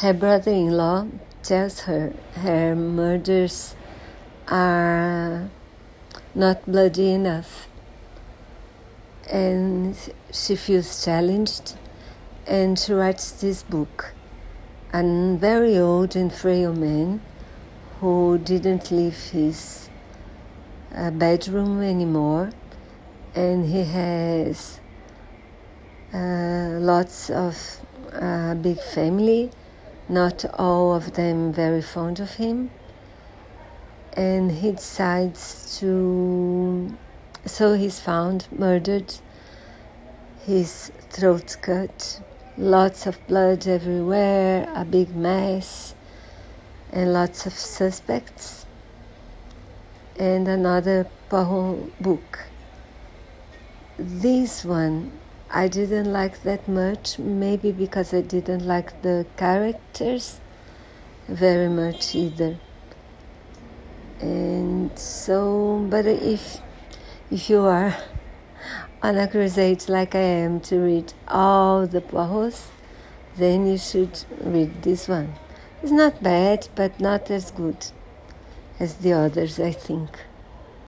her brother in law tells her her murders are not bloody enough. And she feels challenged and she writes this book. A very old and frail man who didn't leave his uh, bedroom anymore and he has uh, lots of uh, big family, not all of them very fond of him and he decides to. So he's found murdered, his throat cut, lots of blood everywhere, a big mess, and lots of suspects. And another Poirot book. This one I didn't like that much, maybe because I didn't like the characters very much either and so but if if you are on a crusade like I am to read all the Poirots, then you should read this one. It's not bad, but not as good as the others, I think.